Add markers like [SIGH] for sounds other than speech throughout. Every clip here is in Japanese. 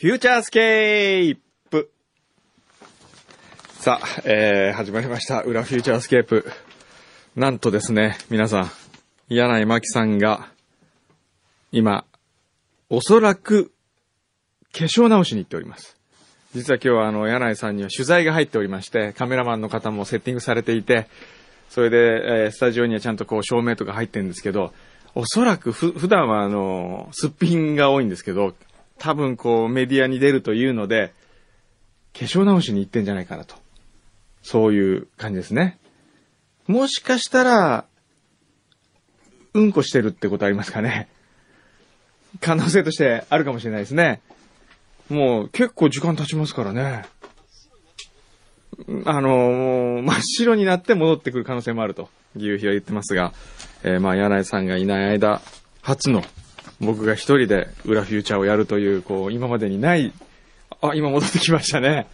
フューチャースケープ。さあ、えー、始まりました。裏フューチャースケープ。なんとですね、皆さん、柳井真紀さんが、今、おそらく、化粧直しに行っております。実は今日はあの、柳井さんには取材が入っておりまして、カメラマンの方もセッティングされていて、それで、えースタジオにはちゃんとこう照明とか入ってるんですけど、おそらくふ、普段はあの、すっぴんが多いんですけど、多分こうメディアに出るというので、化粧直しに行ってんじゃないかなと。そういう感じですね。もしかしたら、うんこしてるってことありますかね。可能性としてあるかもしれないですね。もう結構時間経ちますからね。あの、真っ白になって戻ってくる可能性もあるという日は言ってますが、えーまあ、柳井さんがいない間、初の僕が一人で裏フューチャーをやるという、こう、今までにない、あ、今戻ってきましたね。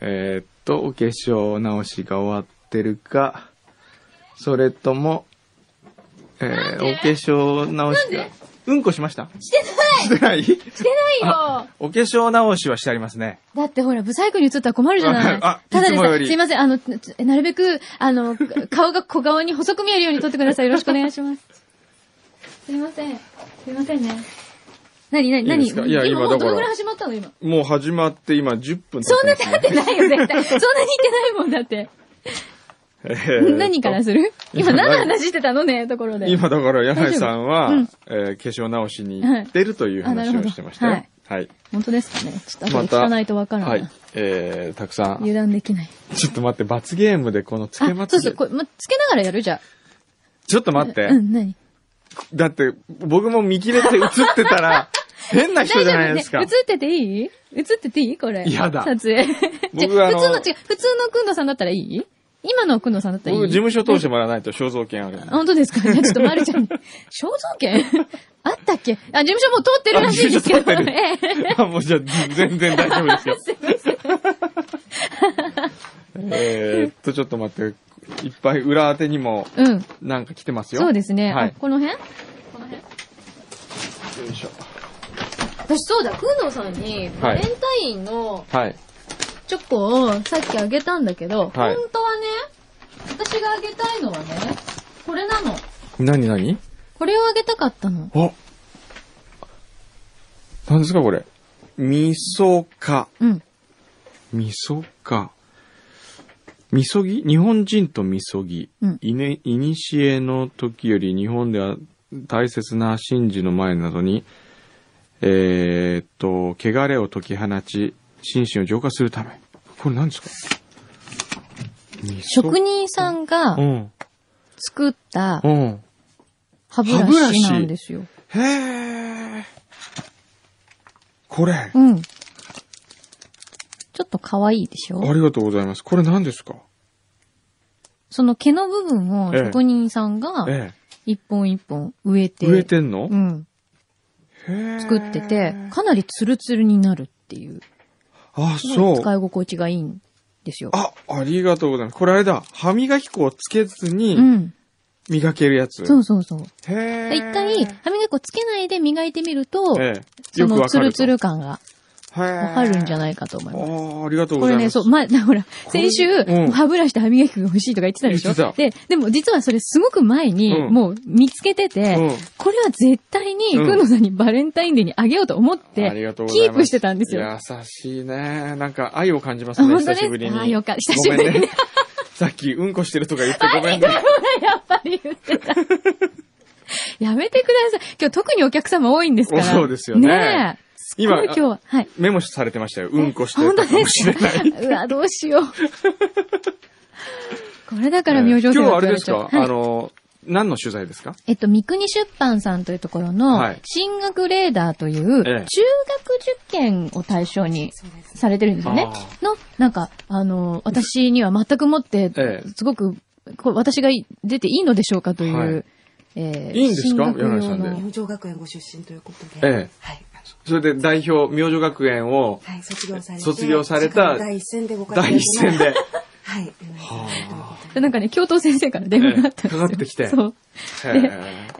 えーっと、お化粧直しが終わってるか、それとも、えー、お化粧直しが、うんこしました？してないしてない？してないよお化粧直しはしてありますね。だってほら、ブサイクに映ったら困るじゃない。あただでさすいません、あの、つなるべく、あの、顔が小顔に細く見えるように撮ってください。よろしくお願いします。すいません。すいませんね。なになにないにいですか？いや今だからもうどのぐらい始まったの今？もう始まって今10分経そんな経ってないよ、絶対。そんなに言ってないもんだって。えー何からする？今何の話してたのね、ところで。今だから柳井さんは、大丈えー化粧直しに行ってるという話はいあなるほどをしてましたよ。はいはい。本当ですかね？ちょっとまで聞かないとわからない。はい。えー、たくさん。油断できない。ちょっと待って、罰ゲームでこのつけあ、まつげそうそう、。これ、ま、つけながらやる？じゃちょっと待って。うん、何？だって、僕も見切れて映ってたら、[LAUGHS] 変な人じゃないですか。ね映ってていい？映ってていい？これ。やだ。撮影。[LAUGHS] 僕あの普通の、違う、普通のくんのさんだったらいい？今のくんのさんだったらいい？僕、事務所通してもらわないと肖像権ある本当ですか？じゃあちょっとまるちゃんに。[LAUGHS] 肖像権？あったっけ？あ、事務所もう通ってるらしいんですけど。あもうじゃあ、全然大丈夫ですよ。えーっと、ちょっと待って。いっぱい裏当てにも、うん。なんか来てますよ。そうですね。はいあ、この辺？よいしょ。私そうだ、くんのさんに、バレンタインのはい。チョコをさっきあげたんだけど、はい本当はね、私があげたいのはね、これなの。なになにこれをあげたかったの。あ何ですかこれ？味噌か。うん。味噌か。みそぎ？日本人とみそぎ？うんいね、いにしえの時より日本では大切な神事の前などに、えーっと、汚れを解き放ち、心身を浄化するため。これ何ですか？職人さんがうん。作ったうん。歯ブラシなんですよ。へー。これ。うん。ちょっと可愛いでしょ？ありがとうございます。これ何ですか？その毛の部分をええ職人さんがえ一本一本植えて、え。植えてんの？うん、作ってて、かなりツルツルになるっていう。あ、そう。い使い心地がいいんですよ。あ、ありがとうございます。これあれだ。歯磨き粉をつけずうにん。磨けるやつ。そうそうそう。へー一回、歯磨き粉つけないで磨いてみると、ええ。そのツルツ。ル感がわわかるんじゃないかと思います。ああ、ありがとうごこれね、ざいます。そう、前、[LAUGHS] ほら、れ先週、うん歯ブラシと歯磨き粉が欲しいとか言ってたでしょ？言ってで、でも実はそれすごく前に、うんもう見つけてて、うんこれは絶対に、うんくんのさんにバレンタインデーにあげようと思って。キープしてたんですよ。優しいね。なんか愛を感じますあね、久しぶりに。あよかった久しぶりにね。[LAUGHS] さっきうんこしてるとか言ってごめんね。[LAUGHS] やっぱり言ってた。やめてください。今日特にお客様多いんですから。そうですよねねえ。今今日は、はい。メモされてましたよ。うんこしてたかもしれない。[LAUGHS] うわ、どうしよう。[LAUGHS] これだから明星今日はあれですか、はいあの、何の取材ですか？えっと、三国出版さんというところのはい、進学レーダーという、中ええ学受験を対象に。されてるんですよねあ。の、なんか、あの、私には全くもってええ、すごく、私が出ていいのでしょうかという、はいえーいいんですか？進学用の柳井さんで明星学園ご出身ということで。ええはい。それで代表、明星学園をはい、卒業されて。卒業された第一線でご活躍第一線で、[LAUGHS] はい。柳井さんということでなんかね、教頭先生から電話があったんですよ。ええかかってきてそう。へ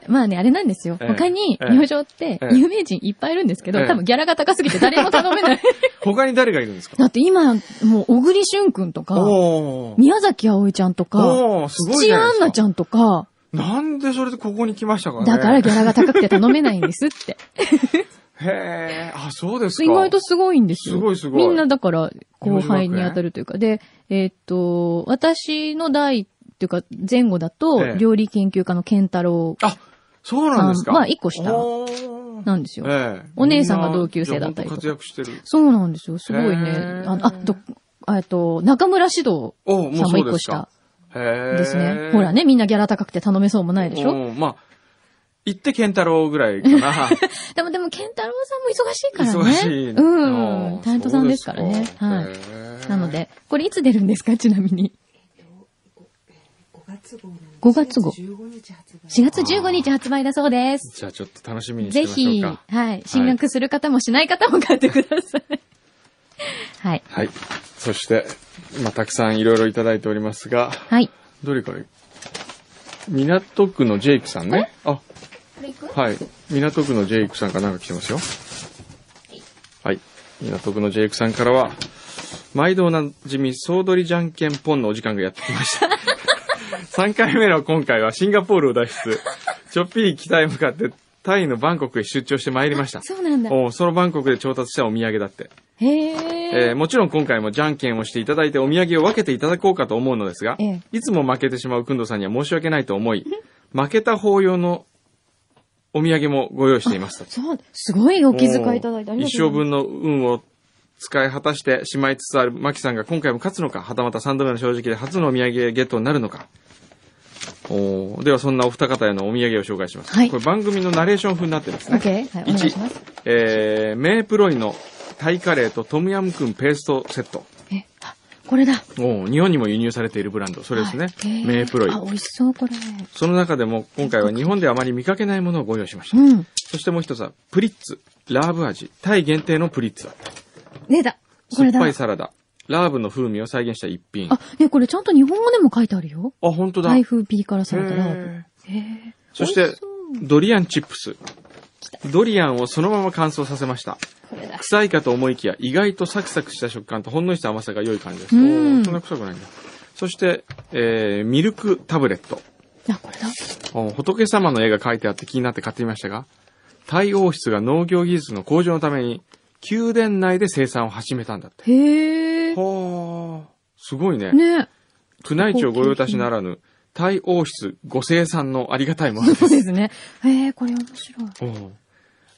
まあね、あれなんですよ。ええ他に、ええ明星ってええ有名人いっぱいいるんですけど、ええ多分ギャラが高すぎて誰も頼めない。ー [LAUGHS] 他に誰がいるんですか？だって今、もう、小栗旬くんとか。宮崎葵ちゃんとか、おー、すごい土屋ア。ンナちゃんとか、なんでそれでここに来ましたかねだからギャラが高くて頼めないんですって。[LAUGHS] へえ、あ、そうですか。意外とすごいんですよ。すごいすごいみんなだから後輩に当たるというか。で、えーっと、私の代っていうか前後だと、ええ料理研究家の健太郎あ、そうなんですか。まあ一個下なんですよ。ええお姉さんが同級生だったりとか活躍してる。そうなんですよ。すごいね。あのあと、えっと、中村指導さんも一個下。ですね。ほらね、みんなギャラ高くて頼めそうもないでしょ？うんまあ、言って健太郎ぐらいかな。[LAUGHS] でもでも、健太郎さんも忙しいからね。忙しい。うん。タレントさんですからね。はい。なの。で、これいつ出るんですか？ちなみに。5月号なんです。5月号15日発売。4月15日発売だそうです。じゃあちょっと楽しみにしてぜひ、みましょうか。はい。進学する方もしない方も買ってください。[LAUGHS] はい。はい。そして、まあ、たくさんいろいろいただいておりますが、はい。どれから港区のジェイクさんね。あ、はい。港区のジェイクさんからなんか来てますよ。はい。港区のジェイクさんからは、毎度おなじみ総取りじゃんけんポンのお時間がやってきました。[LAUGHS] 3回目の今回はシンガポールを脱出。ちょっぴり北へ向かってタイのバンコクへ出張してまいりました。そうなんだ。おうそのバンコクで調達したお土産だって。へええ。ーもちろん今回もじゃんけんをしていただいてお土産を分けていただこうかと思うのですが、ええいつも負けてしまうくんどさんには申し訳ないと思い、負けた方用のお土産もご用意していますと。そう、すごいお気遣いいただいてありがとうございます。一生分の運を使い果たしてしまいつつあるマキさんが今回も勝つのか、はたまた3度目の正直で初のお土産ゲットになるのか。おーではそんなお二方へのお土産を紹介します。はいこれ番組のナレーション風になってるんですね。ケーはい、お願いします。えー、メープロイのタイカレーとトムヤムクンペーストセット。これだ。おー日本にも輸入されているブランド。それですね。はいへメープロイあ、。美味しそう、これ。その中でも今回は日本ではあまり見かけないものをご用意しました。うん。そしてもう一つは、プリッツ、ラーブ味、タイ限定のプリッツだった。出た。これだ。酸っぱいサラダ、ラーブの風味を再現した一品。あ、ね、これちゃんと日本語でも書いてあるよ。あ、本当だ。タイ風ピリ辛サラダラーブ。へへえ。そしてドリアンチップス。ドリアンをそのまま乾燥させました。臭いかと思いきや、意外とサクサクした食感とほんのりした甘さが良い感じです。そんな臭くないんだ。そして、えー、ミルクタブレット。あ、これだ。お仏様の絵が描いてあって気になって買ってみましたが、タイ王室が農業技術の向上のために、宮殿内で生産を始めたんだって。へえ。はあ、すごいね。ね。宮内庁御用達ならぬ、タイ王室ご生産のありがたいもので。そうですすね。へえ、これ面白い。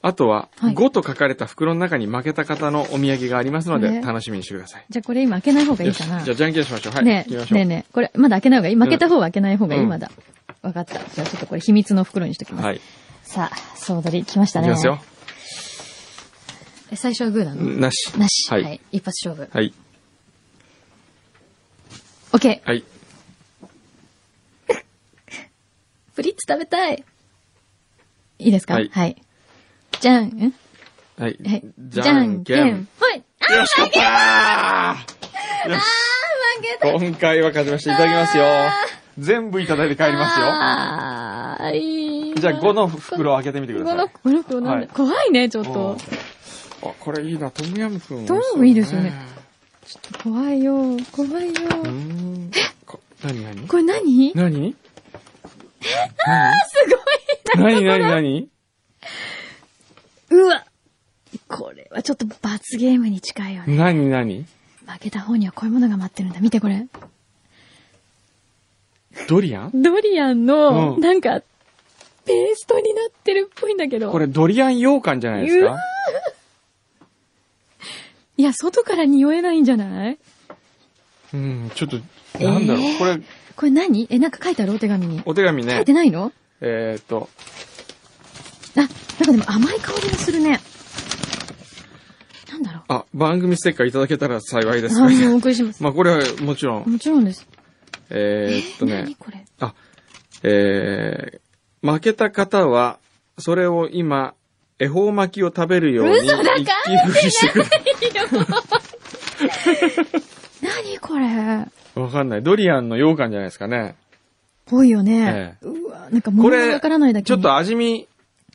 あとは、はい5と書かれた袋の中に負けた方のお土産がありますので、ね楽しみにしてください。じゃあこれ今開けない方がいいかなじゃ。あ、じゃんけんしましょう。はい。ね行きましょう。ねえねえ、これまだ開けない方がいい？負けた方は開けない方がいい、うんまだ。わかった。じゃあちょっとこれ秘密の袋にしときます。はい。さあ、総取り来ましたね。いきますよ。え最初はグーなの？なし。なし。ははいい。一発勝負。はい。オッケー。はい。[LAUGHS] プリッツ食べたい。いいですか？はいはい。じゃん、んはい。はい。じゃんけん。。はい。よし、勝ったーよし。負けた。今回は勝ちました。いただきますよ。全部いただいて帰りますよ。あー、いいな。じゃあ5の袋を開けてみてください。5の袋怖いね、ちょっと。うんあ、これいいな。トムヤムくん。トムヤムいいですよね。怖いよ、怖いよ。うーん。こ何何？これ何？す何ごい何？何？何？何？うわこれはちょっと罰ゲームに近いよね。何何？負けた方にはこういうものが待ってるんだ。見てこれ。ドリアン？ドリアンの、うんなんか、ペーストになってるっぽいんだけど。これドリアン羊羹じゃないですうわかいや、外から匂えないんじゃない？うん、ちょっと、なんだろう。えーこれ、これ何？え、なんか書いてある？お手紙に。お手紙ね書いて、ないの？えーっと、あ、なんかでも甘い香りがするね。なんだろう。あ、番組ステッカーいただけたら幸いです。あ、もうお送りします。まあこれはもちろん、もちろんです。えーっとね何、これ。あ、えー、負けた方は、それを今、恵方巻きを食べるように、嘘だ一気振りしてくれ。何これ。わかんない。ドリアンの羊羹じゃないですかね。ぽいよね。えうわ、なんかこれ物がわからないだけにちょっと味見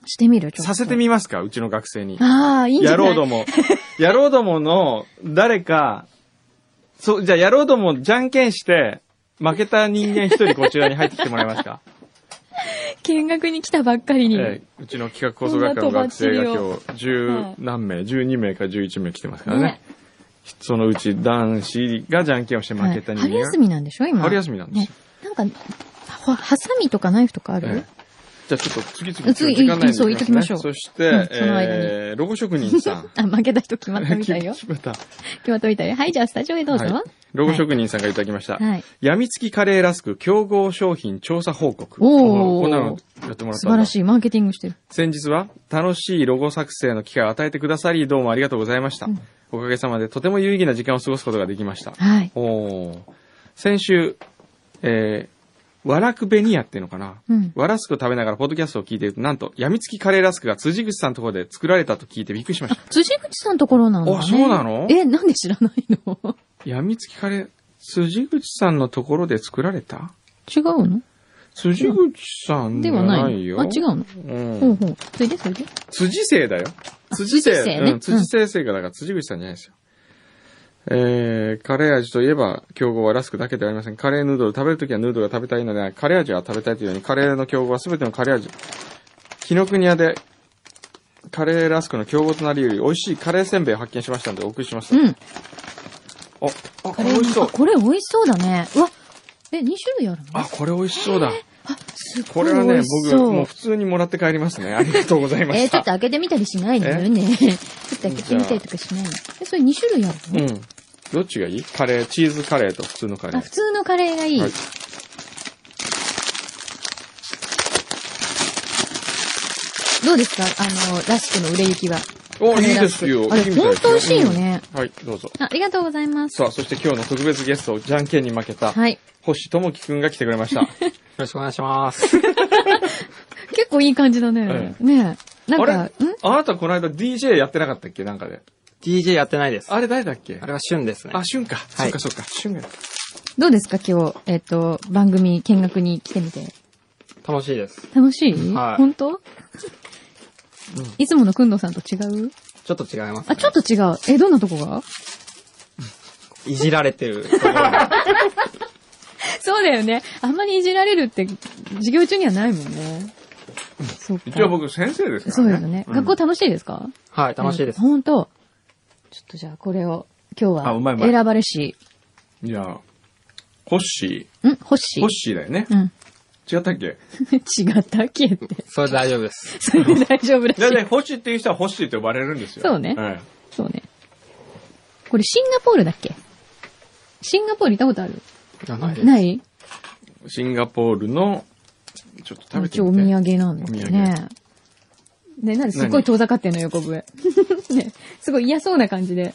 してみる？させてみますか？うちの学生に。ああ、いいんじゃない？野郎ども。[LAUGHS] 野郎どもの誰か、そう、じゃあ野郎どもじゃんけんして、負けた人間一人こちらに入ってきてもらえますか？[LAUGHS] 見学に来たばっかりに。ええうちの企画構想学科の学生が今日、十はい何名、12名か11名来てますからね。ねそのうち男子がじゃんけんをして負けた人間が。はい春休みなんでしょ？今。春休みなんですよね。なんか、は、ハサミとかナイフとかある、ええじゃあちょっと次々次時間ないんでそう言っときましょうそして、うんその間にえー、ロゴ職人さん。[LAUGHS] あ、負けた人決まったみたいよ。[LAUGHS] 決まった。決まったみたいよ。はい、じゃあスタジオへどうぞ。はいロゴ職人さんがいただきました。はい。やみつきカレーラスク競合商品調査報告。おーこんなのやってもらった素晴らしい。マーケティングしてる。先日は楽しいロゴ作成の機会を与えてくださり、どうもありがとうございました。うんおかげさまでとても有意義な時間を過ごすことができました。はい。おー先週、えー、わらくベニヤっていうのかな？うん。わらすくを食べながらポッドキャストを聞いていると、なんと、やみつきカレーラスクが辻口さんのところで作られたと聞いてびっくりしました。辻口さんのところなんだね。あそうなの？え、なんで知らないの？やみつきカレー、辻口さんのところで作られた？違うの？辻口さんではないよ。あ、違うの？うんほうほう。それで、それで辻生だよ。辻辻生ねうん、辻生生がだから辻口さんじゃないですよ。えー、カレー味といえば、競合はラスクだけではありません。カレーヌードル食べるときはヌードルが食べたいので、カレー味は食べたいというように、カレーの競合はすべてのカレー味。紀ノ国屋で、カレーラスクの競合となり得る美味しいカレーせんべいを発見しましたのでお送りします。うん。あ、あ、これ美味しそうあ。これ美味しそうだね。うわ、え、2種類あるの？あ、これ美味しそうだ。あ、すこれはね僕。もう普通にもらって帰りますね。[LAUGHS] ありがとうございまえー、ちょした。っと開けてみたりしないのえね。ちょっと開けてみたりとかしないの。え、それ2種類あるの、うん。どっちがいい？カレー、チーズカレーと普通のカレあ、ー普。通のカレーがいい。はいどうですか？あの、ラスクの売れ行きは。お、いいですよ。あれ、いいみたいですよほんと美味しいよね。うんはい、どうぞ。あありがとうございます。さあ、そして今日の特別ゲスト、じゃんけんに負けた、はい。星智樹くんが来てくれました。[LAUGHS] よろしくお願いします。[LAUGHS] 結構いい感じだね。えねえ。なんか、あん？あなたこの間 DJ やってなかったっけ？なんかで。DJ やってないです。あれ誰だっけ？あれは旬ですね。あ、旬か。そっかそっか。旬が。どうですか？今日、えっ、と、番組見学に来てみて。楽しいです。楽しい？はい本当、いつものくんどさんと違う？ちょっと違います、ね。あ、ちょっと違う。え、どんなとこが？いじられてる。[LAUGHS] そうだよね。あんまりいじられるって、授業中にはないもんね。そうか。一応僕先生ですからね。そうですよね。うん学校楽しいですか？はい、楽しいです。本当ちょっとじゃあこれを、今日あうまいうまいは選ばれし、じゃあ、ホッシんホッシー。ホッシーだよね。うん。違ったっけ？[LAUGHS] 違ったっけって。それで大丈夫です。それで大丈夫らしい。だいたいホッシーっていう人はホッシーって呼ばれるんですよ。そうねはいそうね。これシンガポールだっけ？シンガポール行ったことある？あないです。ない？シンガポールの、ちょっと食べて一応おみて。土産なんだけどね。ね、なんですっごい遠ざかってんの、横笛。[LAUGHS] ね、すごい嫌そうな感じで。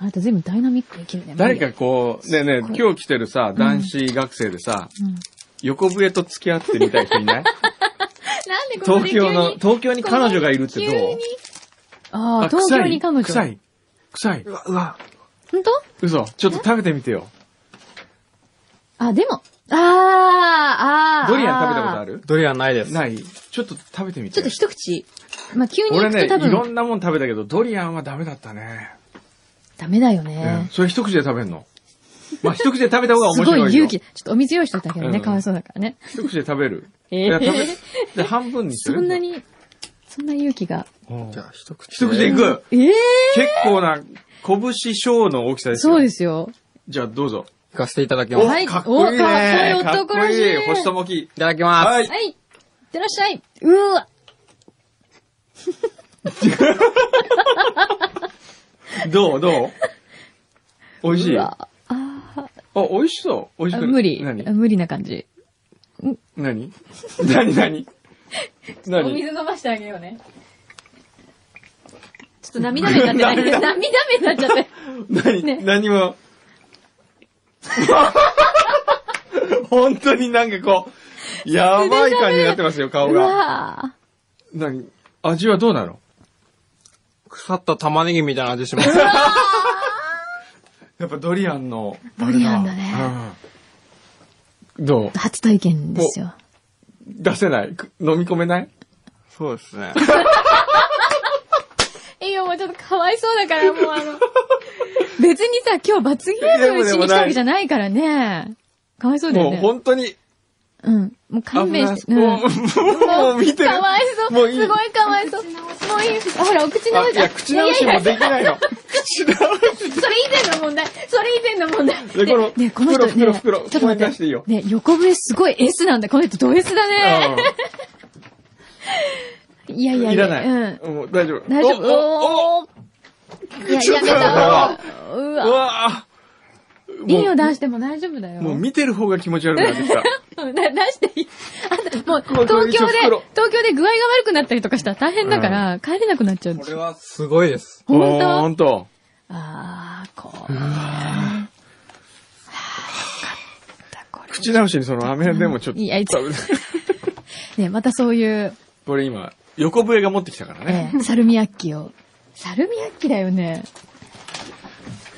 あなた全部ダイナミックできるね。誰かこう、ねえね今日来てるさ、男子学生でさ、うん。横笛と付き合ってみたい人いない？なんでここで急に？東京の、東京に彼女がいるってどう？急に？ああ、東京に彼女？臭い。臭い。うわ、うわ。本当？嘘。ちょっと食べてみてよ。あ、でも、ああ、ああ。ドリアン食べたことある？るドリアンないです。ないちょっと食べてみて。ちょっと一口。まあ、急に行俺ね、いろんなもん食べたけど、ドリアンはダメだったね。ダメだようんね。それ一口で食べんの？[LAUGHS] まあ、一口で食べた方がす面白いよ。ごい勇気。ちょっとお水用意しといたけどね、うんかわいそうだからね。一口で食べる。えいや、食べえ、で、半分にする。そんなに、そんな勇気が。うん。じゃあ、一口。一口でいく。ええ結構な、拳小の大きさですよ。そうですよ。じゃあ、どうぞ。行かせていただきお、ます。はいかっこいいね。おかっこいい男らしいかっこいい。星とき。いただきます。はい。はい。いってらっしゃい。うーわ。[LAUGHS] どう？どう？美味しい？あうわ。ああ、美味しそう。美味しく無理。何？無理な感じ。[LAUGHS] 何？何？何？お何水飲ましてあげようね。ちょっと涙目になってない？涙？目になっちゃって。何、ね何も。[LAUGHS] 本当になんかこう、やばい感じになってますよ、顔うが。わ何？味はどうなの？腐った玉ねぎみたいな味します。やっぱドリアンの。ドリアンだね。うんどう？ー初体験ですよ。出せない？く飲み込めない？そうですね。[LAUGHS] いや、もうちょっとかわいそうだから、もうあの、[LAUGHS] 別にさ、今日罰ゲームしに来たわけじゃないからね。かわいそうだよもうね。本当に、うん。もう勘弁して。う、もう見てる。かわいそう。もういいすごいかわいそう。もういい。あ、ほら、お口直し。あいや、口直しもできないの。口直し。それ以前の問題。それ以前の問題。でこのね、この人ね、袋袋袋ちょっと待って。いいよね、横笛すごい S なんだ。この人ド S だね。いやいやうんいらない。うん。もう大丈夫。大丈夫。おおいや、やめた。ううわ。わリンをも出しても大丈夫だよ。う、もう見てる方が気持ち悪くなってきた。[LAUGHS] 出していい。あと、もう、東京で東京で具合が悪くなったりとかしたら大変だから、帰れなくなっちゃうんですよ。これはすごいです。本当？ほんと。あー、こう。口直しにその飴でもちょっと。いやいつ [LAUGHS] ね、またそういう、これ今、横笛が持ってきたからね。ええサルミアッキを。サルミアッキだよね。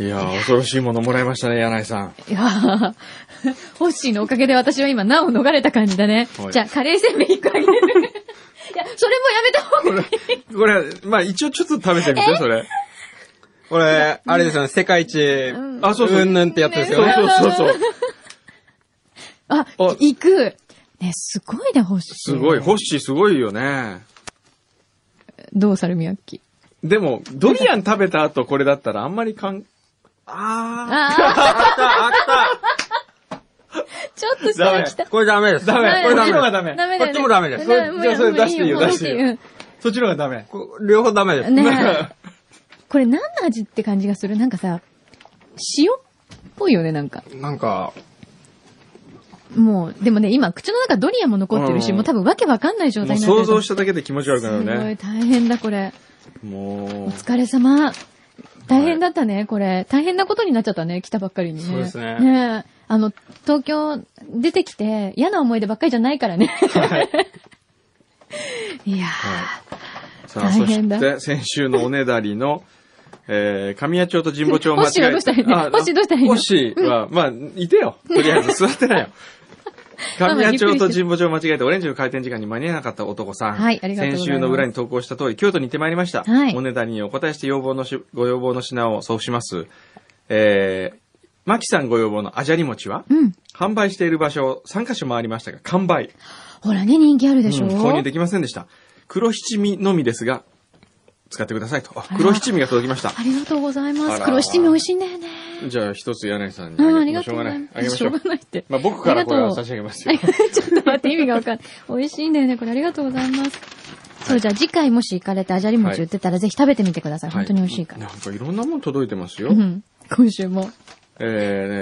いやー、恐ろしいものもらいましたね、柳井さん。いやーホッシーのおかげで私は今、難を逃れた感じだねはい。じゃあ、カレーせんべい一個あげる。[LAUGHS] いや、それもやめた方がいい。これ、まあ一応ちょっと食べてみて、それ。これ、あれですよね、世界一、んあ、そうそう。うんぬんってやつですよね。そうそうそうあ、行く。ね、すごいね、ホッシー。すごい、ホッシーすごいよね。どう、サルミアッキ。でも、ドリアン食べた後これだったらあんまりかん、あああった、あっー、ちょっと下が来た。た。これダメです。ダメこれダメこっちのがダメダメだよねこっちもダメですそれじゃあそれ出していいよ出していいよもうそっちの方がダメ。こ両方ダメです。ねえ。[LAUGHS] これ何の味って感じがする？なんかさ、塩っぽいよね、なんか。なんか、もう、でもね、今、口の中ドリアンも残ってるし、うんもう多分わけわかんない状もう態になってる。想像しただけで気持ち悪くなるすごいね。大変だ、これ。もうお、疲れ様。大変だったね、これ。大変なことになっちゃったね、来たばっかりにね。そうですねねえ。あの、東京出てきて嫌な思い出ばっかりじゃないからね。[LAUGHS] いやさあ、そ大変だして、先週のおねだりの、えー、神谷町と神保町を間違えて。ホッシーはどうしたらいいのあホッシーどうしたらいいの？ホッシーは、まあ、いてよ。とりあえず座ってなよ。[LAUGHS] 神谷町と神保町を間違えてオレンジの開店時間に間に合わなかった男さん。はいありがとうございます先週の裏に投稿した通り、京都に行ってまいりました。はいおねだりにお答えして要望のし、ご要望の品を送付します。えー、マキさんご要望のあじゃり餅は、ー。うん。販売している場所を3カ所回りましたが、完売。ほらね、人気あるでしょ、うん購入できませんでした。黒七味のみですが、使ってくださいと。あ黒七味が届きました。ありがとうございます。黒七味美味しいんだよね。じゃあ一つ柳井さんにうん、あありがとうござないい。あげましょうしょうが。ないって。まあ僕からこれは差し上げますよ。[LAUGHS] ちょっと待って、意味がわかんない。美味しいんだよね、これありがとうございます。そう、じゃあ次回もし行かれてあじゃり餅売ってたらぜひ食べてみてください。本当に美味しいから。なんかいろんなもの届いてますよう。ん。今週も。えー、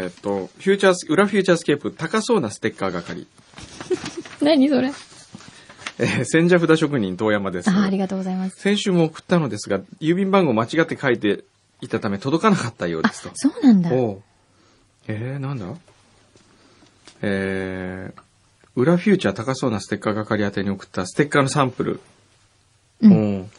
えーっと、フューチャース、裏フューチャースケープ高そうなステッカー係。[LAUGHS] 何それ？えー、千社札職人遠山です。あありがとうございます。先週も送ったのですが、郵便番号間違って書いていたため届かなかったようであすと、。そうなんだ。おうえー、なんだ？えー、裏フューチャー高そうなステッカー係宛てに送ったステッカーのサンプル。うんうん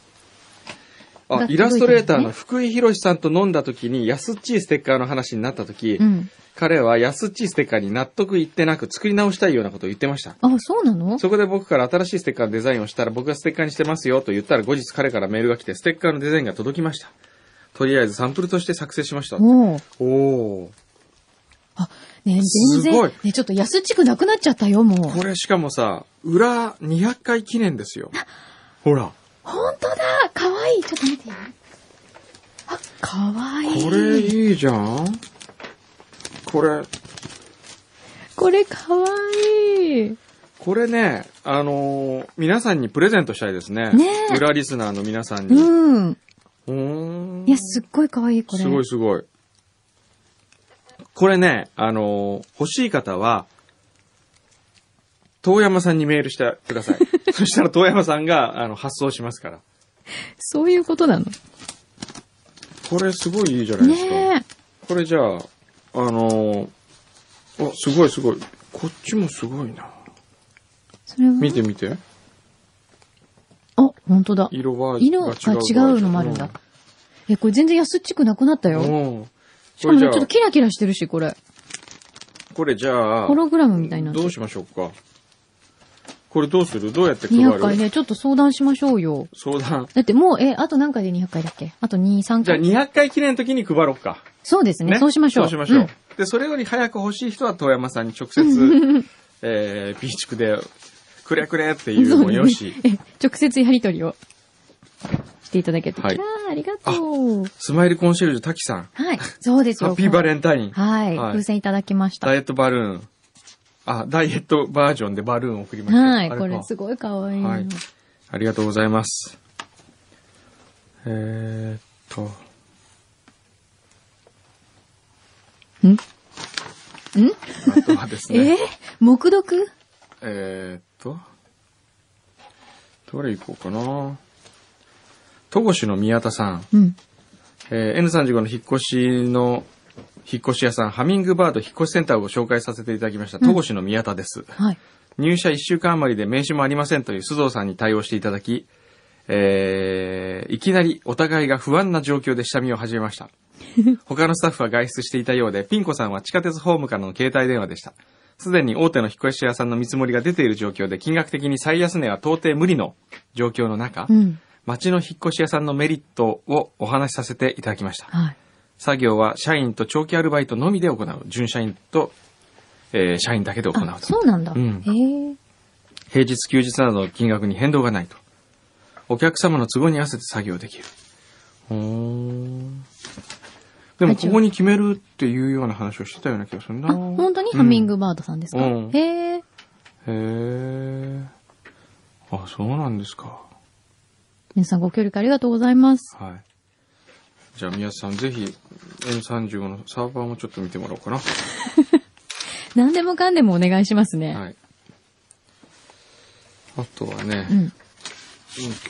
あ、がイラストレーターの福井博さんと飲んだ時に安っちいステッカーの話になった時、うん。彼は安っちいステッカーに納得いってなく作り直したいようなことを言ってました。あ、そうなの？そこで僕から新しいステッカーのデザインをしたら僕がステッカーにしてますよと言ったら後日彼からメールが来てステッカーのデザインが届きました。とりあえずサンプルとして作成しました。おうおー。ね全すごい然、ね、ちょっと安っちくなくなっちゃったよ、もう。これしかもさ、裏200回記念ですよ。ほら。ほんとだかわいいちょっと見てあ、かわいい。これいいじゃんこれ、これかわいい。これね、あのー皆さんにプレゼントしたいですね。ねえ裏リスナーの皆さんに。うん。いや、すっごいかわいい、これ。すごいすごい。これね、あのー欲しい方は、遠山さんにメールしてください。[LAUGHS] そしたら遠山さんが、あの、発送しますから。そういうことなの？これすごいいいじゃないですか。ねこれじゃあ、あのーあ、すごいすごい。こっちもすごいな。え。それは？見て見て。あ、本当だ。色は色が違うのもあるんだ。え、これ全然安っちくなくなったよ。しかもちょっとキラキラしてるし、これ。これじゃあホ、ログラムみたいになってる。どうしましょうか？これどうする？どうやって配る？200回ね、ちょっと相談しましょうよ。相談。だってもう、え、あと何回で200回だっけ？あと2、3じゃあ回。200回記念の時に配ろうか。そうですね。そうしましょう。そうしましょう。んで、それより早く欲しい人は遠山さんに直接、えー、ビーチクで、くれくれっていうのもよし、え、直接やりとりをしていただけて。はいありがとう。スマイルコンシェルジュ滝さん、はい。そうですよ。ハッピーバレンタイン、はい。はい風船いただきました。ダイエットバルーン、あ、ダイエットバージョンでバルーンを送りました。はい。これすごい可愛いの。はいありがとうございます。えーっと、ん？ん？あとはです [LAUGHS] え？ーね、黙読えーっと、どれ行こうかな。戸越の宮田さん。うん。えー N35 の引っ越しの、引っ越し屋さん、ハミングバード引っ越しセンターを紹介させていただきました、戸越の宮田です。はい。入社1週間余りで名刺もありませんという須藤さんに対応していただき、えーいきなりお互いが不安な状況で下見を始めました。[LAUGHS] 他のスタッフは外出していたようで、ピン子さんは地下鉄ホームからの携帯電話でした。すでに大手の引っ越し屋さんの見積もりが出ている状況で、金額的に最安値は到底無理の状況の中、うん。町の引っ越し屋さんのメリットをお話しさせていただきました。はい。作業は社員と長期アルバイトのみで行う。準社員と、えー社員だけで行うあ、と。そうなんだ。うん。平日休日などの金額に変動がないと。お客様の都合に合わせて作業できる。でも、ここに決めるっていうような話をしてたような気がするな。あ、本当に？ハミングバードさんですか、うんへえ。へえ。あ、そうなんですか。皆さんご協力ありがとうございます。はい。じゃあ、宮津さん、ぜひ、N35 のサーバーもちょっと見てもらおうかな。[LAUGHS] 何でもかんでもお願いしますね。はい。あとはね、うん。うん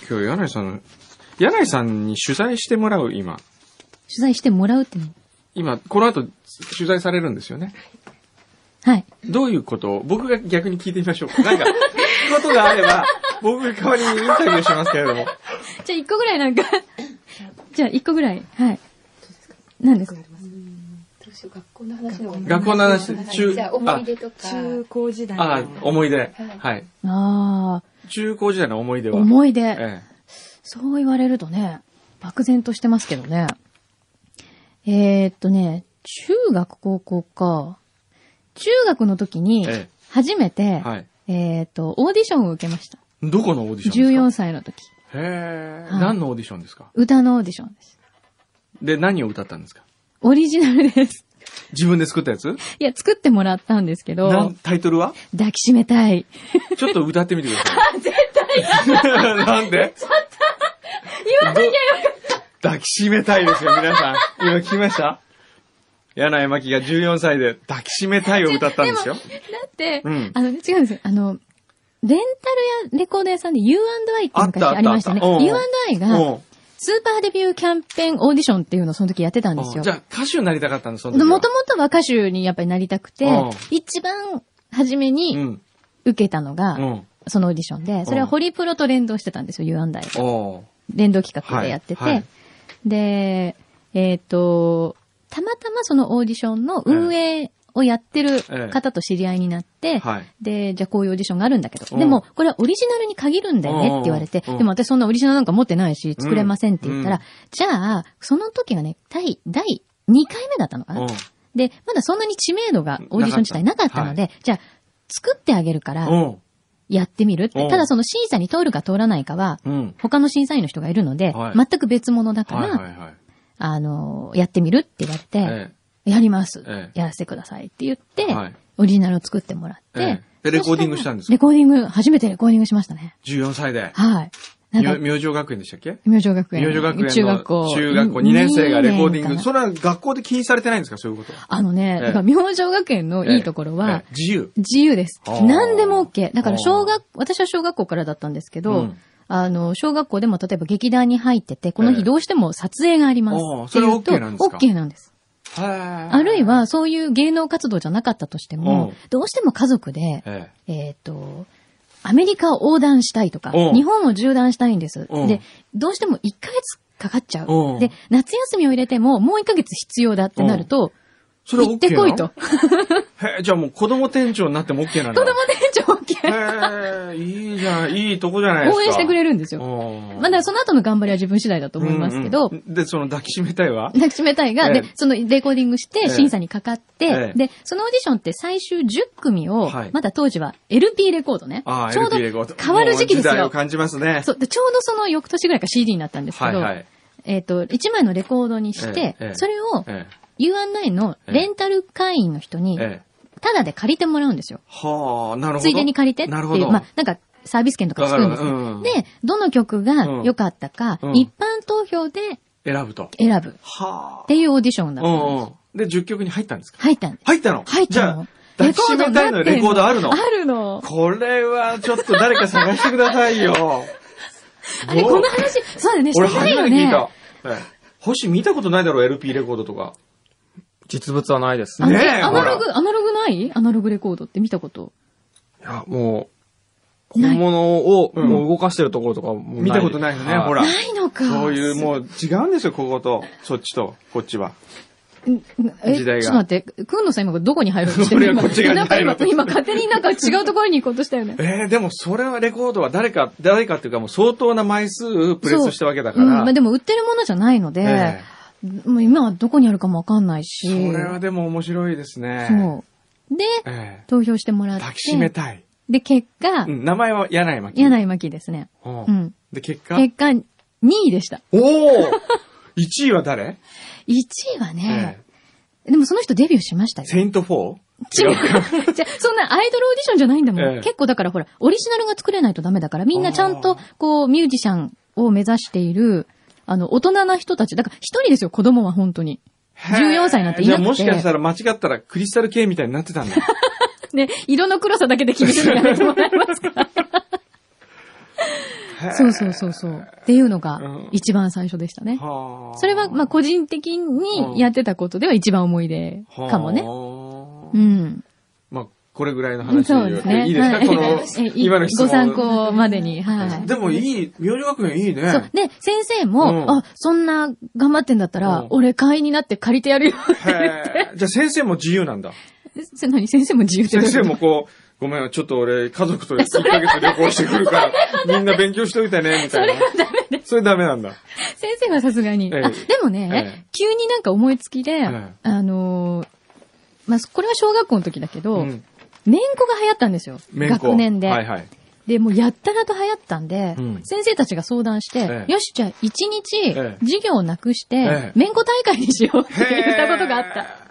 今日、柳井さん、柳井さんに取材してもらう、今。取材してもらうっての？今、この後、取材されるんですよね。はい。どういうこと？を、僕が逆に聞いてみましょうか。なんか、[LAUGHS] ことがあれば、僕が代わりにインタビューしますけれども。じゃあ一個ぐらいなんか、じゃあ一個ぐらい。はい。何ですか？学校の話の学校の話、中、じゃあ思い出とか。中高時代のあ、あ、思い出。はい。あ中高時代の思い出あ、は？思い出。えそう言われるとね、漠然としてますけどね。えー、っとね、中学高校か。中学の時にえ、初めて、え。はい。えー、っと、オーディションを受けました。どこのオーディションですか？14歳の時。へえ。はい何のオーディションですか？歌のオーディションです。で、何を歌ったんですか？オリジナルです。自分で作ったやつ？いや、作ってもらったんですけどタイトルは？抱きしめたい。ちょっと歌ってみてください。[LAUGHS] 絶対なんで？ちょっと言わなきゃよ抱きしめたいですよ、皆さん。今聞きました？柳井真紀が14歳で抱きしめたいを歌ったんですよ。だって、うんあの、違うんですよ。あの、レンタルやレコード屋さんで U&I って昔ありましたね。U&I が、うんスーパーデビューキャンペーンオーディションっていうのをその時やってたんですよ。じゃあ歌手になりたかったんです、その時はもともとは歌手にやっぱりなりたくてうん、一番初めうにん。受けたのが、うん。そのオーディションで、それはホリプロと連動してたんですよ、U&I が。連動企画でやってて。はいはいで、えっ、と、たまたまそのオーディションの運営をやってる方と知り合いになって、はい。で、じゃあこういうオーディションがあるんだけど、うん。でも、これはオリジナルに限るんだよねって言われて、うんでも私そんなオリジナルなんか持ってないし、作れませんって言ったら、うん。じゃあ、その時がね、第、第2回目だったのかな、うん。で、まだそんなに知名度がオーディション自体なかったので、じゃあ、作ってあげるから、うん。やってみるって。うん。ただその審査に通るか通らないかは、うん。他の審査員の人がいるので、はい。全く別物だから、はいはいはい。あの、やってみるって言われて、えやります、ええやらせてくださいって言って、はいオリジナルを作ってもらって、ええでレコーディングしたんですか？レコーディング、初めてレコーディングしましたね。え14歳で。はい。明星学園でしたっけ？明星学園。明星学園の中学校。中学校2年生がレコーディング。それは学校で禁止されてないんですか？そういうこと。あのね、ええだから明星学園のいいところは、ええ自由。自由です何でも OK。だから小学、私は小学校からだったんですけど、うんあの、小学校でも例えば劇団に入ってて、このええ日どうしても撮影があります。あーそれは OK なんですか？OK なんです。ああるい、は、そういう芸能活動じゃなかったとしてもうん、どうしても家族で、ええっ、と、アメリカを横断したいとか、うん日本を縦断したいんです。うんで、どうしても1ヶ月かかっちゃう。で、夏休みを入れてももう1ヶ月必要だってなると、それは OK 行ってこいと。へえ、じゃあもう子供店長になっても OK なんだ。[LAUGHS] 子供店長。へえ、いいじゃん、いいとこじゃないですか。応援してくれるんですよ。よまあ、だからその後の頑張りは自分次第だと思いますけど、うんうんで、その抱きしめたいわ。抱きしめたいが、ええで、そのレコーディングしてええ審査にかかって、ええで、そのオーディションって最終10組を、はいまだ当時は LP レコードね。ああ、ちょうど変わる時期ですよ。時代を感じますね。そう、で、ちょうどその翌年ぐらいから CD になったんですけど、はいはい。えっ、と、1枚のレコードにして、ええええそれをえ U&I のレンタル会員の人にえ、ええ。タダで借りてもらうんですよ。はあ、なるほど。ついでに借りてっていう。まあ、なんか、サービス券とか作るんですよ、うんで、どの曲が良かったか、うん一般投票で選ぶと。選ぶっはあ。ていうオーディションだったんです。うんうん。で、10曲に入ったんですか？入ったんです。入ったの？入ったのじゃあ、抱きしめたいのレコードあるの？あるの。これはちょっと誰か探してくださいよ。[LAUGHS] あれ、この話、そうだよね、俺してないよ初めて聞いね。た。ええ星見たことないだろ、LP レコードとか。実物はないです。ねええアナロほグ、アナログない？アナログレコードって見たこと？いや、もう、本物をうんもう動かしてるところとかも見たことないよね、ほら。ないのか。そういう、もう違うんですよ、ここと、そっちと、こっちは。うんえ、時代がちょっと待って、くんのさん今どこに入ろうとしてる？俺はこっち側になんか今入ろうとしてる今勝手になんか違うところに行こうとしたよね。[LAUGHS] えー、でもそれはレコードは誰か、誰かっていうかもう相当な枚数プレスしたわけだから。うん、まあでも売ってるものじゃないので、えもう今はどこにあるかもわかんないし。えそれはでも面白いですね。そう。で、ええ投票してもらって。抱きしめたい。で、結果、うん、名前は柳井真紀。柳井真紀ですね。うんうん。で、結果？結果、2位でした。おお !1 [LAUGHS] 位は誰？1位はね、でもその人デビューしましたよ。セイント 4? 違う。[LAUGHS] じゃあそんなアイドルオーディションじゃないんだもん。ええ結構だからほら、オリジナルが作れないとダメだから、みんなちゃんと、こう、ミュージシャンを目指している、あの、大人な人たち。だから一人ですよ、子供は本当に。14歳なんていなくてじゃあもしかしたら間違ったらクリスタル系みたいになってたんだ。[LAUGHS] ね、色の黒さだけで決めるのやめてもらえますかそうそうそうそう。っていうのがうん一番最初でしたね。はあそれは、まあ、個人的にやってたことでは一番思い出かもね。はあうん。まあ、これぐらいの話そうですね。いいですか、はいこの今の質問。ご参考までに、はい。でもいい、明星学園いいね。そう。で、先生も、うんあ、そんな頑張ってんだったら、うん俺会員になって借りてやるよ。へえ。じゃあ先生も自由なんだ。[LAUGHS] 何？先生も自由って先生もこう、ごめん、ちょっと俺、家族と1ヶ月旅行してくるから、[LAUGHS] みんな勉強しといてね、みたいな。それはダメです。それダメなんだ。先生はさすがに。ええあ、でもね、ええ急になんか思いつきで、えあのーまあ、これは小学校の時だけど、うん。めんこが流行ったんですよ。学年で。はいはい。で、もうやったらと流行ったんで、うん先生たちが相談して、ええよし、じゃあ一日ええ授業をなくして、ええめんこ大会にしようって言ったことがあった。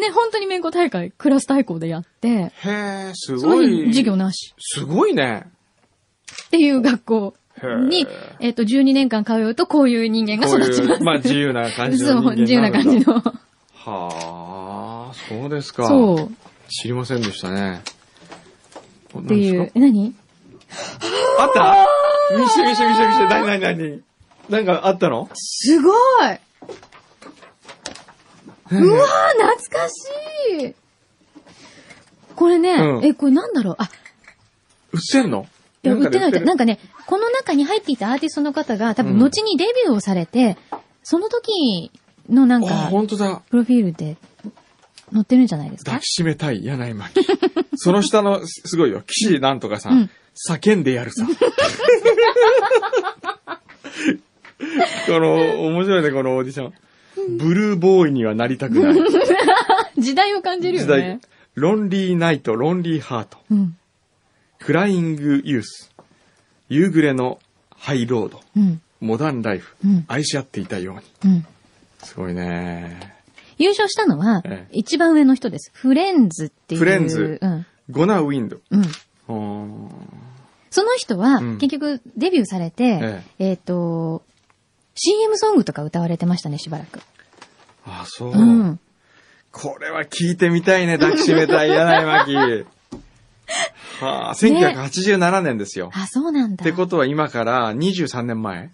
ね、本当にめんこ大会、クラス対抗でやって、へえ、すごい。日授業なしすごいね。っていう学校にへ、えっ、と、12年間通うとこういう人間が育ちます。いう、まあ自由な感じの人間 [LAUGHS] そう、自由な感じの。はあ、そうですか。そう。知りませんでしたね。っっていう。え、何？あった？見して見して見して見して。何何何？なんかあったの？すごい。うわー、懐かしい。これね、うん。え、これなんだろう？あ、売ってんの？いや、売ってない。なんかね、この中に入っていたアーティストの方が、多うん。分後にデビューをされて、その時のなんあ、か、本当だ。プロフィールで載ってるんじゃないですか？抱きしめたい、柳井真紀。その下の、すすごいよ。岸なんとかさ、うん叫んでやるさ。[LAUGHS] この、面白いね、このオーディション。ブルーボーイにはなりたくない。[LAUGHS] 時代を感じるよ時代ね。。ロンリーナイト、ロンリーハート。うん。クライングユース。夕暮れのハイロード。うん。モダンライフ。うん愛し合っていたように。うん。すごいね。優勝したのはええ、一番上の人です。フレンズっていう。フレンズうん。ゴナウィンド。うん。その人はうん、結局デビューされて、ええっ、と、CM ソングとか歌われてましたね、しばらく。あ、そう。うん。これは聞いてみたいね、抱きしめたい柳巻。[LAUGHS] はあ、1987年ですよ。あ、そうなんだ。ってことは今から23年前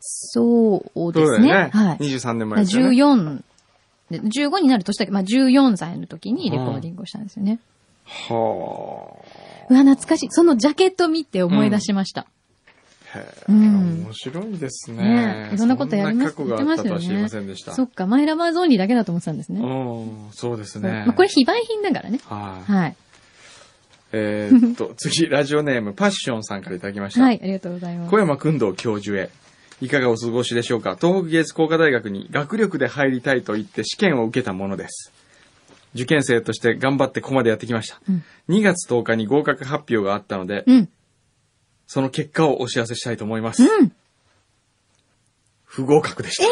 そうですね。はい。23年前ですよね。14で、15になる年だけど、まあ14歳の時にレコーディングをしたんですよね。はうわ、懐かしい。そのジャケット見て思い出しました。あ。へえ、うん面白いですね。ねえいろんなことやりますったとは知りませんでした。そっか、マイラバーズオンリーだけだと思ってたんですね。うん、そうですね。まあこれ非売品だからね。はい。はい。えーっと、[LAUGHS] 次、ラジオネーム、パッションさんからいただきました。はい、ありがとうございます。小山君堂教授へ。いかがお過ごしでしょうか？東北芸術工科大学に学力で入りたいと言って試験を受けたものです。受験生として頑張ってここまでやってきました。うん2月10日に合格発表があったので、うん。その結果をお知らせしたいと思います。うん。不合格でした。え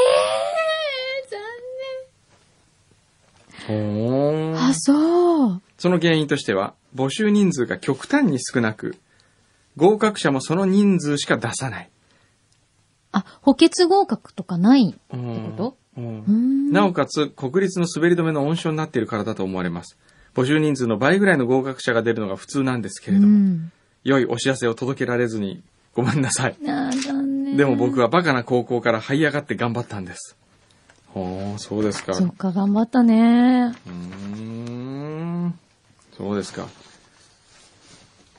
ほー、ーあ、そう。その原因としては、募集人数が極端に少なく、合格者もその人数しか出さない。あ、補欠合格とかないってこと？うん、なおかつ、国立の滑り止めの温床になっているからだと思われます。募集人数の倍ぐらいの合格者が出るのが普通なんですけれども、良いお知らせを届けられずにごめんなさい。でも僕はバカな高校から這い上がって頑張ったんです。ほう、そうですか。そっか、頑張ったね。うん、そうですか。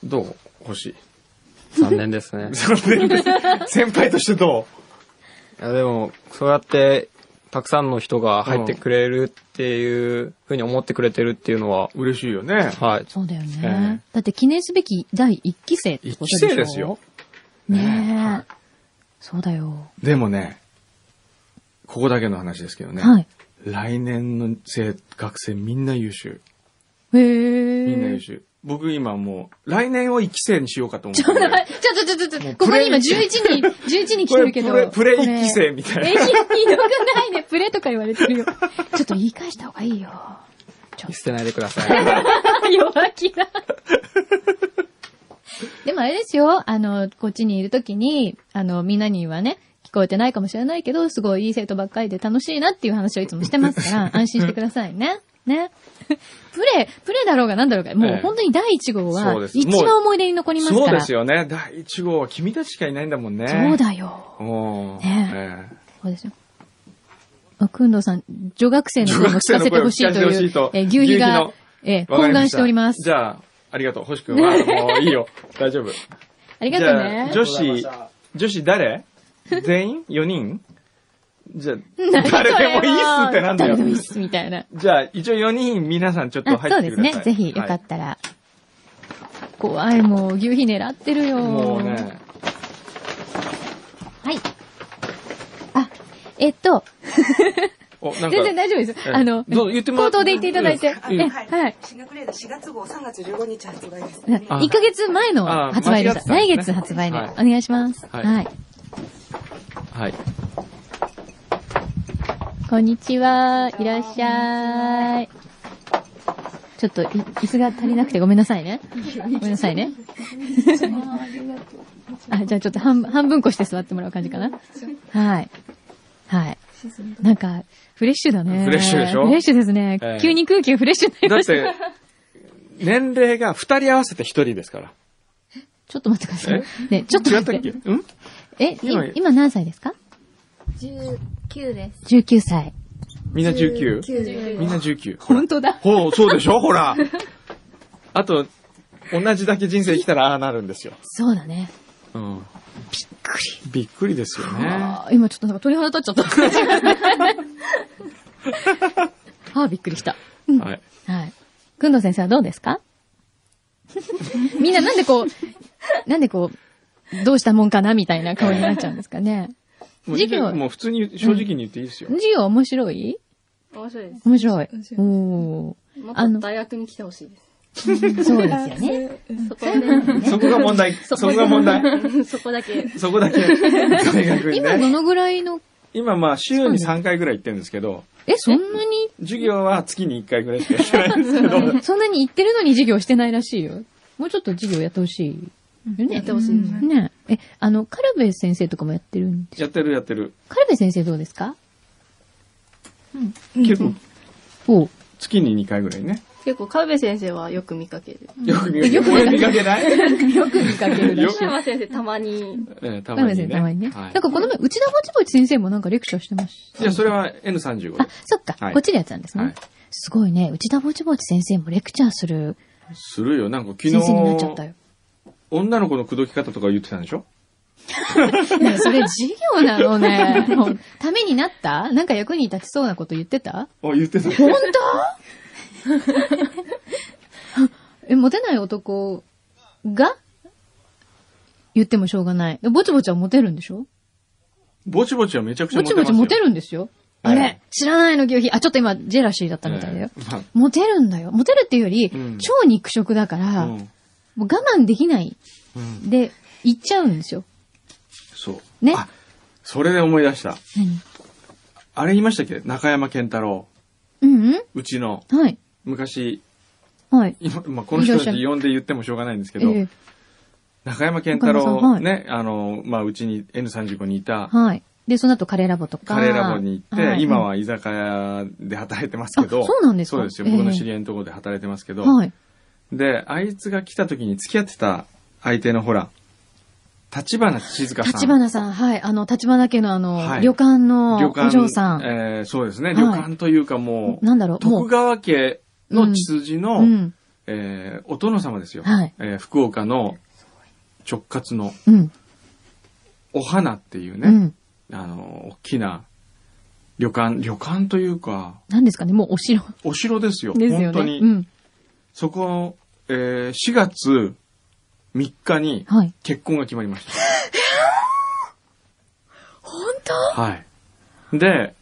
どう？欲しい。残念ですね。[LAUGHS] 残念です。先輩としてどう？いやでも、そうやって、たくさんの人が入ってくれるっていうふうに思ってくれてるっていうのは。嬉しいよね。はい。そうだよね。だって記念すべき第1期生ってことでしょ ?1 期生ですよ。ねえ。そうだよ。でもね、ここだけの話ですけどね。はい。来年の、学生みんな優秀。へえ。みんな優秀。僕今もう、来年を1期生にしようかと思ってちょちょっとちょっとちょっと、ここに今11人、11人来てるけど。これプレプレこれ一期生みたいなえ、ひひどくないね。プレとか言われてるよ。ちょっと言い返した方がいいよ。ちょっ捨てないでください。と、[LAUGHS] 弱気だ。でもあれですよ、あの、こっちにいるときに、あの、みんなにはね、聞こえてないかもしれないけど、すごいいい生徒ばっかりで楽しいなっていう話をいつもしてますから、安心してくださいね。ね。[LAUGHS] プレ、プレだろうがなんだろうが、もええう本当に第1号は一番思い出に残りますから。そうですよね。第1号は君たちしかいないんだもんね。そうだよ。ねええそうですよ。あ、くんどうさん、女学生の声も聞かせてほしいとい、いうとえー牛皮がえ懇願しております。じゃあ、ありがとう。星君は、もういいよ。大丈夫。[LAUGHS] ありがとうね。女子、女子誰？[LAUGHS] 全員 ?4 人？じゃあ、誰でもいいっすってなんだよ誰でもいいっす、みたいな。じゃあ、一応4人皆さんちょっとあ、入そうですってください。ね。ぜひ、よかはったら。怖い、もう、牛皮狙ってるよ。いもうね、はい。あ、えっと、[LAUGHS] 全然大丈夫ですあの、どう言ってもら口頭で言っていただいて。はいはい。シンガクレード4月号3月15日発売です。あ1ヶ月前のあ発売です。来間違ってたんですね月発売で。はいお願いします。はいはい。はい。こんにちは。いらっしゃい。ちょっとい、椅子が足りなくてごめんなさいね。ごめんなさいね。あ、じゃあちょっと半半分こして座ってもらう感じかな。はい。はい。なんか、フレッシュだね。フレッシュでしょ？フレッシュですね。ええ急に空気がフレッシュになりだっました。て、年齢が2人合わせて1人ですから。ちょっと待ってください。ね、ちょっと違ったっけ？待って。うん？え、今何歳ですか？19です。?19 歳。みんな 19? 19みんな19。[LAUGHS] 本当だ。ほう、そうでしょ？ほら。あと、同じだけ人生生きたらああなるんですよ。そうだね。うん。びっくり。びっくりですよね。今ちょっとなんか鳥肌立っちゃった。[LAUGHS] あーびっくりした。はい。はい。くんどう先生はどうですか？[LAUGHS] みんななんでこう、なんでこう、どうしたもんかなみたいな顔になっちゃうんですかね。もう授業もう普通に正直に言っていいですよ。授業面白い？面白いです。面白い。面白いおー。もあのっと大学に来てほしいです。そうですよね。そこで、そこが問題。そこが問題。そこだけ。そこだけ。大学にね。今どのぐらいの、今まあ週に3回ぐらい行ってるんですけど、え、そんなに、授業は月に1回ぐらいしかやってないんですけど、[LAUGHS] そんなに言ってるのに授業してないらしいよ。もうちょっと授業やってほしい。よね。やってほしいですね。ねえ、あの、カルベ先生とかもやってるんでしょやってるやってる。カルベ先生どうですか？結構、お月に2回ぐらいね。結構、川辺先生はよく見かける。よく見かけ俺見かけない？[LAUGHS] よく見かけるらしい。山先生たまに、ええたカルベ先生まにね。たまにね。はいなんかこの前、内田ぼちぼち先生もなんかレクチャーしてました。いや、それは N35 あで、そっか、はいこっちでやってたんですね。はいすごいね。内田ぼちぼち先生もレクチャーするするよ。なんか昨先生になっちゃった日、よ。女の子の口説き方とか言ってたんでしょ？それ授業なのね。ためになった？なんか役に立ちそうなこと言ってた？あ、言ってた。本当？[LAUGHS] え、モテない男が？言ってもしょうがない。ぼちぼちはモテるんでしょ？ぼちぼちはめちゃくちゃぼモテますよ。ちぼちモテるんですよ。あれ、はい知らないの、牛皮。あ、ちょっと今、ジェラシーだったみたいだよ。ええまあモテるんだよ。モテるっていうより、うん超肉食だから、うんもう我慢できない。うんで、行っちゃうんですよ。そう。ねあ、それで思い出した。何？あれ言いましたっけ？中山健太郎。うんうちの、うんはい。昔、はい。今、まあ、この人たち呼んで言ってもしょうがないんですけど、ええ中山健太中山さんはい郎、ね、あの、まあ、うちに N35 にいた、はい。で、その後カレーラボとか。カレーラボに行って、い今は居酒屋で働いてますけど、あそうなんですか？そうですよ。ええ僕の知り合いのところで働いてますけど、はい。で、あいつが来た時に付き合ってた相手のほら、立花静香さん。立花さん、はい。あの、立花家のあの、はい旅館のお嬢さん。えーそうですね。はい旅館というかもう、なんだろう、も徳う。川家の血筋の、うん。えーお殿様ですよ。はいえー福岡の直轄のうん。お花っていうね、うん。あの、大きな旅館、旅館というか、何ですかね、もうお城お城ですよ。ですよね。本当に。うん。そこ、えー4月3日にはい。結婚が決まりました。[LAUGHS] 本当？はい。で、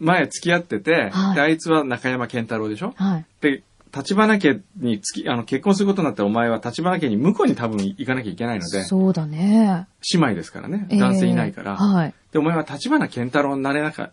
前付き合ってて、はいであいつは中山健太郎でしょ？はい。で、立花家に付き、あの、結婚することになったらお前は立花家に向こうに多分行かなきゃいけないので、そうだね。姉妹ですからね。えー男性いないから。はい。で、お前は立花健太郎になれなか、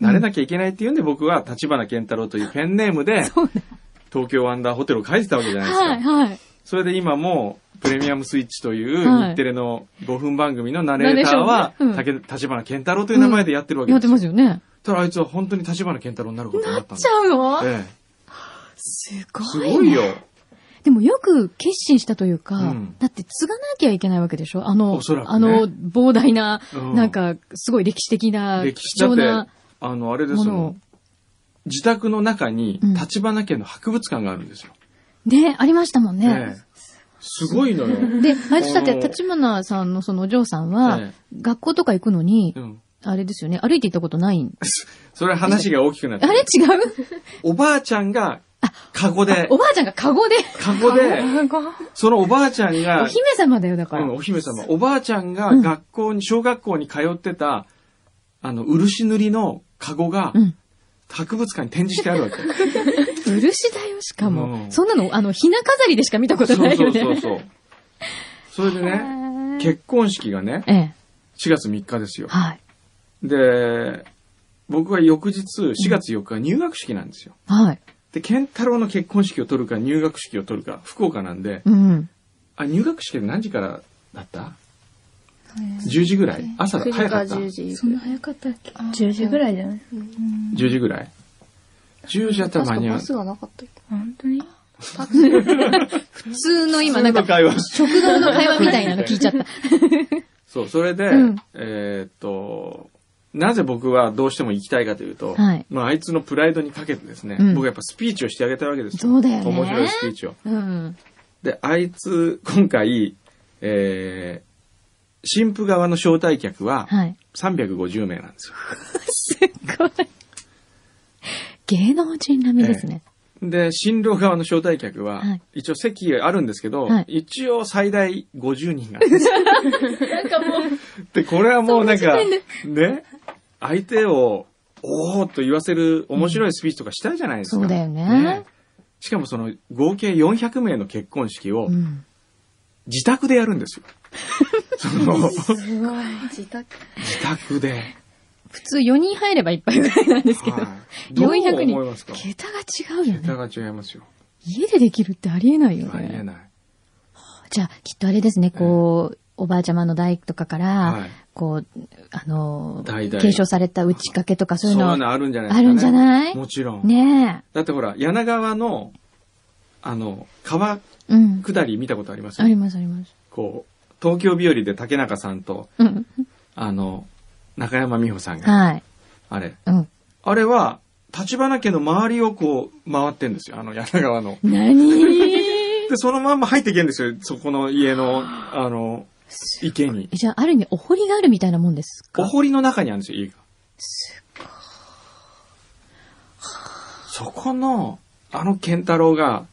なれなきゃいけないっていうんで、僕は立花健太郎というペンネームで、[LAUGHS] 東京ワンダーホテルを書いてたわけじゃないですか。はい、はい。それで今も、プレミアムスイッチというはい日テレの5分番組のナレーターは、立花健太郎という名前でやってるわけやってですよ。ますよね。ただあいつは本当に立花健太郎になることになったんちだ。ゃうのえすえ、ごい。すごいよ。。でもよく決心したというか、うんだって継がなきゃいけないわけでしょ？あの、ねあの、膨大な、うんなんか、すごい歴史的な、歴史貴重なあの、あれですものをもん。自宅の中にうん、立花家の博物館があるんですよ。ね、ありましたもんね。ええすごいのよ。[LAUGHS] で、あいつだって、立花さんのそのお嬢さんは、え学校とか行くのに、うん。あれですよね、歩いて行ったことないん。[LAUGHS] それは話が大きくなってあれ違う？おばあちゃんが、カゴでお、ばあちゃんがカゴで、カゴで、そのおばあちゃんおが、姫様だよ、だから。うん、お姫様。おばあちゃんがうん学校に、小学校に通ってた、あの、漆塗りのカゴがう、ん。博物館に展示してあるわけ。[LAUGHS] 漆だよ、しかも。うんそんなの、あの、ひな飾りでしか見たことそうそうないよね。そうそう。それでね、結婚式がね、ええ。4月3日ですよ。はい。で、僕は翌日、4月4日が入学式なんですよ。はい。で、健太郎の結婚式を取るか入学式を取るか、福岡なんで、うん。あ、入学式何時からだった？?10 時ぐらい？朝だ、9時か早かった？10時。そんな早かったっけ ?10 時ぐらいじゃない ?10 時ぐらい ?10 時だったら間に合うバ。スがなかったっけ？本当に？[LAUGHS] 普通の今なんか、会話。食堂の会話みたいなの聞いちゃった。[LAUGHS] そう、それで、うんえーっと、なぜ僕はどうしても行きたいかというと、はいまあ、あいつのプライドにかけてですね、うん僕はやっぱスピーチをしてあげたいわけですよ。そうだよね面白いスピーチを。うん。で、あいつ、今回、えー、新婦側の招待客ははい。350名なんですよ。すごい。芸能人並みですね。で、新郎側の招待客は、はい一応席あるんですけど、はい一応最大50人が。[LAUGHS] なんかもう。で、これはもうなんか、ね、相手を、おーっと言わせる面白いスピーチとかしたいじゃないですか。そうだよねしかもその合計400名の結婚式をうん。自宅でやるんですよ。[LAUGHS] その自宅。自宅で。普通4人入ればいっぱいぐらいなんですけど。はいどう400人桁が違うよね。桁が違いますよ。家でできるってありえないよね。ありえない。じゃあ、きっとあれですね、こう、おばあちゃまの代とかから、はいこう、あの継承された打ち掛けとかそういうのそういうのあるんじゃないですか、ね。あるんじゃない？もちろん。ねだってほら、柳川の、あの、川え。うん。下り見たことあります？ありますあります。こう、東京日和で竹中さんと、うん。あの、中山美穂さんが、はい。あれ。うん。あれは、立花家の周りをこう、回ってんですよ。あの、柳川の。何？[LAUGHS] で、そのまんま入っていけんですよ。そこの家の、あの、池に。じゃあ、ある意味、お堀があるみたいなもんですか？お堀の中にあるんですよ、家が。そこの、あの健太郎が、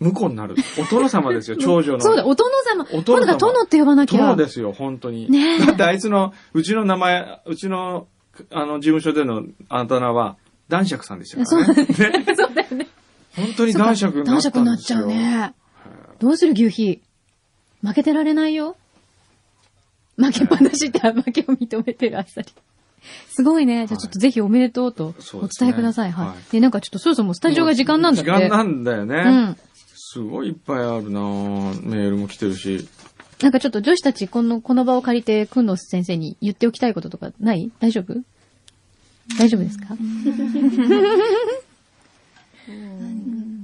婿になる。お殿様ですよ、[LAUGHS] 長女の。そうだ、お殿様。お殿様今度から殿って呼ばなきゃ。殿ですよ、本当に。ねえ [LAUGHS] だってあいつの、うちの名前、うちの、あの、事務所でのあだ名は、男爵さんでしたからね。ねそうだよね。本当に男爵にな男ったんですよ。爵になっちゃうね。どうする牛皮？負けてられないよ？負けっぱなしって負けを認めてるあっさり。すごいね。じゃあちょっとぜひおめでとうとお伝えください。はい。はいで、なんかちょっとそろそろもうスタジオが時間なんだって。時間なんだよね。うん。すごいいっぱいあるなぁメールも来てるし。なんかちょっと女子たち、この、この場を借りて、くんの先生に言っておきたいこととかない？大丈夫？大丈夫ですか？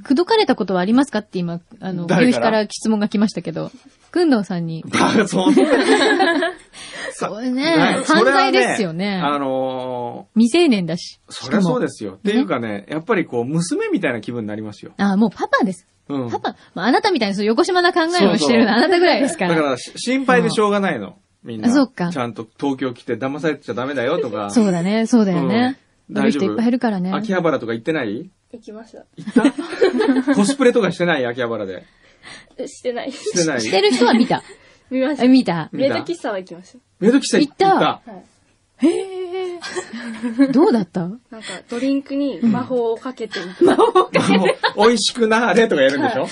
口説かれたことはありますかって今、あの、夕日から質問が来ましたけど、くんのさんに。[LAUGHS] そん [LAUGHS] な。そうねはい犯罪ですよねそれはあの未成年だし。ーそりゃそうでですよ。っていうかね、やっぱりこう、娘みたいな気分になりますよ。あ、もうパパです。うん。パパ、まあ、あなたみたいにそう横島な考えをしてるのはあなたぐらいですから。だから、し心配でしょうがないの。みんな。あそうかちゃんと東京来て騙されちゃダメだよとか。[LAUGHS] そうだね、そうだよね。うん悪い人いっぱいいるからね。秋葉原とか行ってない？行きました。行った？[LAUGHS] コスプレとかしてない？秋葉原で。えしてない。してない？してる人は見た。[LAUGHS] 見ましたあ。見た？メイド喫茶は行きました。メイド喫茶行行った？はい。へえ。[LAUGHS] どうだった？なんか、ドリンクに魔法をかけてみた、もう美味しくなーれとかやるんでしょ、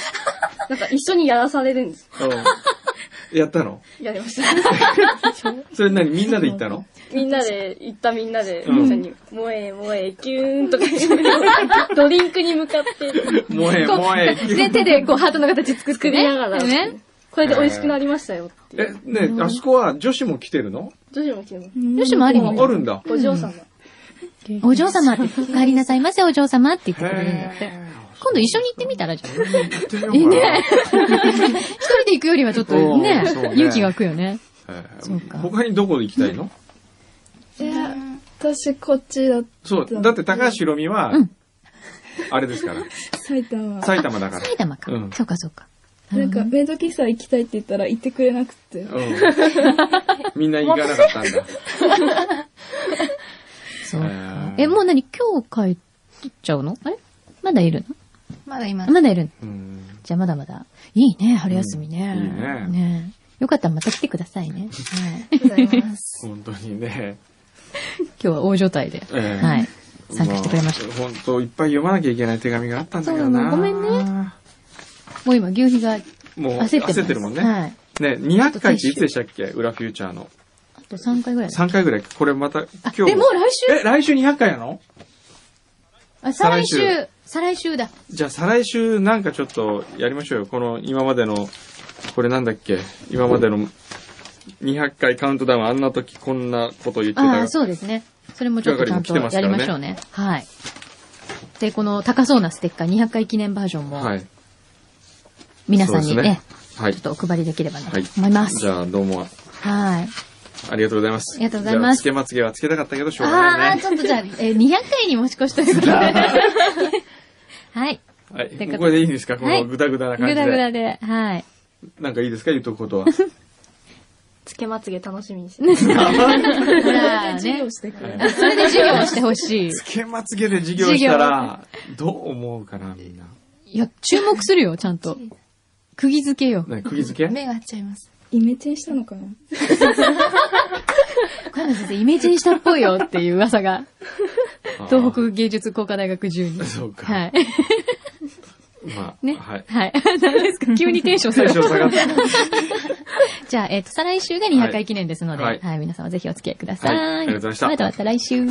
なんか一緒にやらされるんです。うん。やったの？やりました。[LAUGHS] それ何みんなで行ったの？みんなで、行ったみんなで、一うん緒に、萌え萌え、キューンとか言って、[LAUGHS] ドリンクに向かって、もえ、こうもえ。で、手でこうハートの形作って作りね。ながら、ね。これで美味しくなりましたよっていう。え、ねあそこは女子も来てるの？女子も来てます。女子もあり？にああるんだ。お嬢様。お嬢様って、お帰りなさいませお嬢様って言ってくれるんだって。今度一緒に行ってみたらじゃん。行ってみようかな。いいね。一人で行くよりはちょっとね勇気が湧くよね。えーそうか他にどこで行きたいの？いや、私こっちだ、そう。だって高橋ひろみはうん、あれですから。埼玉。埼玉だから。埼玉かうん。そうかそうか。なんか、メイド喫茶行きたいって言ったら行ってくれなくて。うん。みんな行かなかったんだ。[LAUGHS] そうかえ。ーえ、もう何？今日帰っちゃうの？あれ？まだいるまだいまのまだいる。じゃあまだまだ。いいね、春休みね。うんいいねねよかったらまた来てくださいね。はい。ございます。本当にね。今日は大所帯で。ええはい。参加してくれました。た。本当いっぱい読まなきゃいけない手紙があったんだけどな。そうなのごめんね。もう今、牛皮がもう焦ってます。焦ってるもんね。はい。ね、200回っていつでしたっけ？裏フューチャーの。あと3回ぐらいだ。3回ぐらい。これまた、あ、今日。え、もう来週？え、来週200回なの？あ、再来週再来。週だ。じゃあ再来週なんかちょっとやりましょうよ。この今までの、これなんだっけ？今までの200回カウントダウンあんな時こんなこと言ってたああ、そうですね。それもちょっとちゃんとやりましょうね。はい。で、この高そうなステッカー200回記念バージョンも、はい。皆さんにねねはいちょっ。とお配りできればなとはい。思います。じゃあどうもはい。ありがとうございます。ありがとうございますつけまつげはつけたかったけどしょうがああー、ないね。ちょっとじゃあ、えー、200回に持ち越しということで。[LAUGHS] はい。はい。こここでいいんですか？こはいのグダグダな感じで。ぐだぐだで、はい。なんかいいですか？言っとくことは。[LAUGHS] つけまつげ楽しみにしてます。[LAUGHS] ほら、授ね業。してくれる。それで授業をしてほしい。つけまつげで授業したら、どう思うかなみんな。いや、注目するよ、ちゃんと。釘付けよ。ね、釘付け？目が合っちゃいます。イメチェンしたのかな？[LAUGHS] 小山先生、イメチェンしたっぽいよっていう噂が、東北芸術工科大学中に。そうか。はい。[LAUGHS] まあ、ね。はい。はい。[LAUGHS] 何ですか？急にテンション下がる。テンション下がった。じゃあ、えっ、と、再来週が200回記念ですので、ははいい、皆様ぜひお付き合いください。はいありがとうございましたまたまた来週。